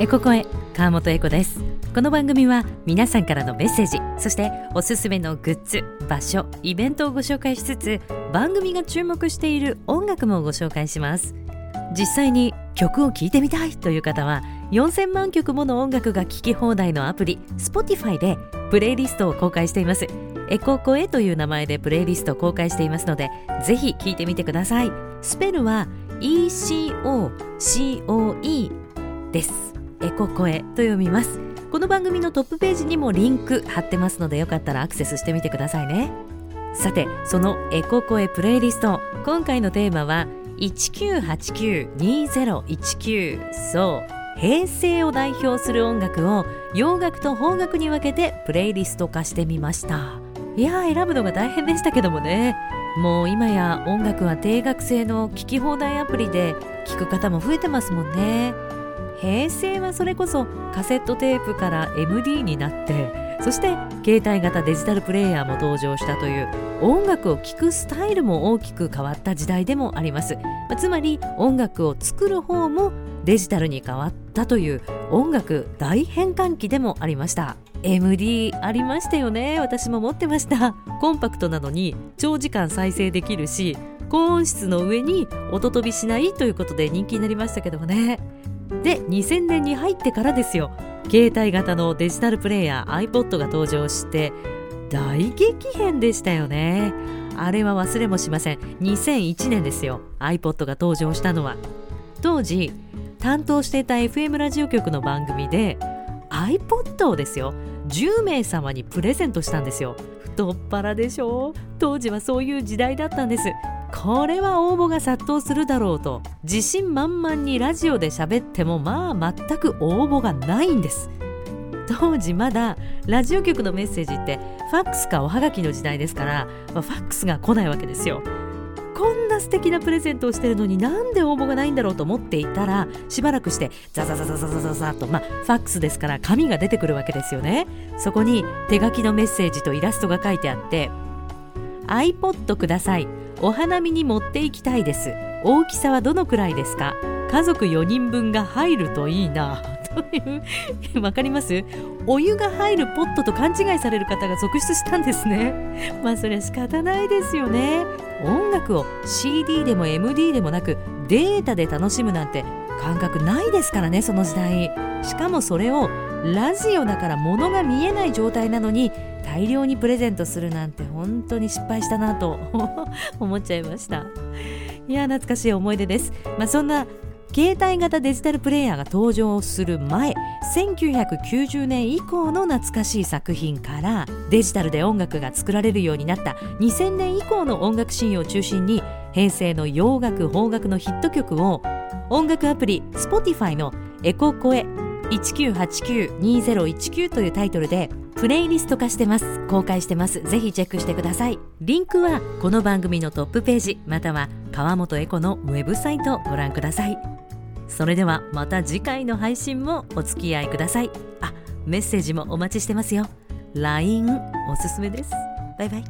エココエ川本エコです。この番組は皆さんからのメッセージそしておすすめのグッズ場所イベントをご紹介しつつ番組が注目している音楽もご紹介します。実際に曲を聴いてみたいという方は4000万曲もの音楽が聴き放題のアプリ Spotify でプレイリストを公開しています。エココエという名前でプレイリストを公開していますのでぜひ聴いてみてください。スペルは ECOCOE です。エココエと読みます。この番組のトップページにもリンク貼ってますのでよかったらアクセスしてみてくださいね。さてそのエココエプレイリスト今回のテーマは1989-2019そう平成を代表する音楽を洋楽と邦楽に分けてプレイリスト化してみました。いやー選ぶのが大変でしたけどもね。もう今や音楽は定額制の聴き放題アプリで聴く方も増えてますもんね。平成はそれこそカセットテープから MD になってそして携帯型デジタルプレーヤーも登場したという音楽を聴くスタイルも大きく変わった時代でもあります。つまり音楽を作る方もデジタルに変わったという音楽大変換期でもありました。MD ありましたよね。私も持ってました。コンパクトなのに長時間再生できるし高音質の上に音飛びしないということで人気になりましたけどもね。で2000年に入ってからですよ。携帯型のデジタルプレイヤー iPod が登場して大激変でしたよね。あれは忘れもしません。2001年ですよ。iPod が登場したのは。当時担当していた FM ラジオ局の番組で iPod をですよ10名様にプレゼントしたんですよ。太っ腹でしょ？当時はそういう時代だったんです。これは応募が殺到するだろうと自信満々にラジオで喋ってもまあ全く応募がないんです。当時まだラジオ局のメッセージってファックスかおはがきの時代ですから、まあ、ファックスが来ないわけですよ。こんな素敵なプレゼントをしてるのになんで応募がないんだろうと思っていたらしばらくしてザザザザザザザザとまあファックスですから紙が出てくるわけですよね。そこに手書きのメッセージとイラストが書いてあって iPod ください。お花見に持って行きたいです。大きさはどのくらいですか？家族4人分が入るといいな。というわかります？お湯が入るポットと勘違いされる方が続出したんですね。まあそれは仕方ないですよね。音楽を CD でも MD でもなくデータで楽しむなんて感覚ないですからねその時代。しかもそれをラジオだから物が見えない状態なのに大量にプレゼントするなんて本当に失敗したなと 思っちゃいました。いや懐かしい思い出です、まあ、そんな携帯型デジタルプレイヤーが登場する前1990年以降の懐かしい作品からデジタルで音楽が作られるようになった2000年以降の音楽シーンを中心に平成の洋楽邦楽のヒット曲を音楽アプリ Spotify のエココエ1989-2019というタイトルでプレイリスト化してます。公開してます。ぜひチェックしてください。リンクはこの番組のトップページ。または川本エコのウェブサイトをご覧ください。それではまた次回の配信もお付き合いください。あメッセージもお待ちしてますよ。LINE おすすめです。バイバイ。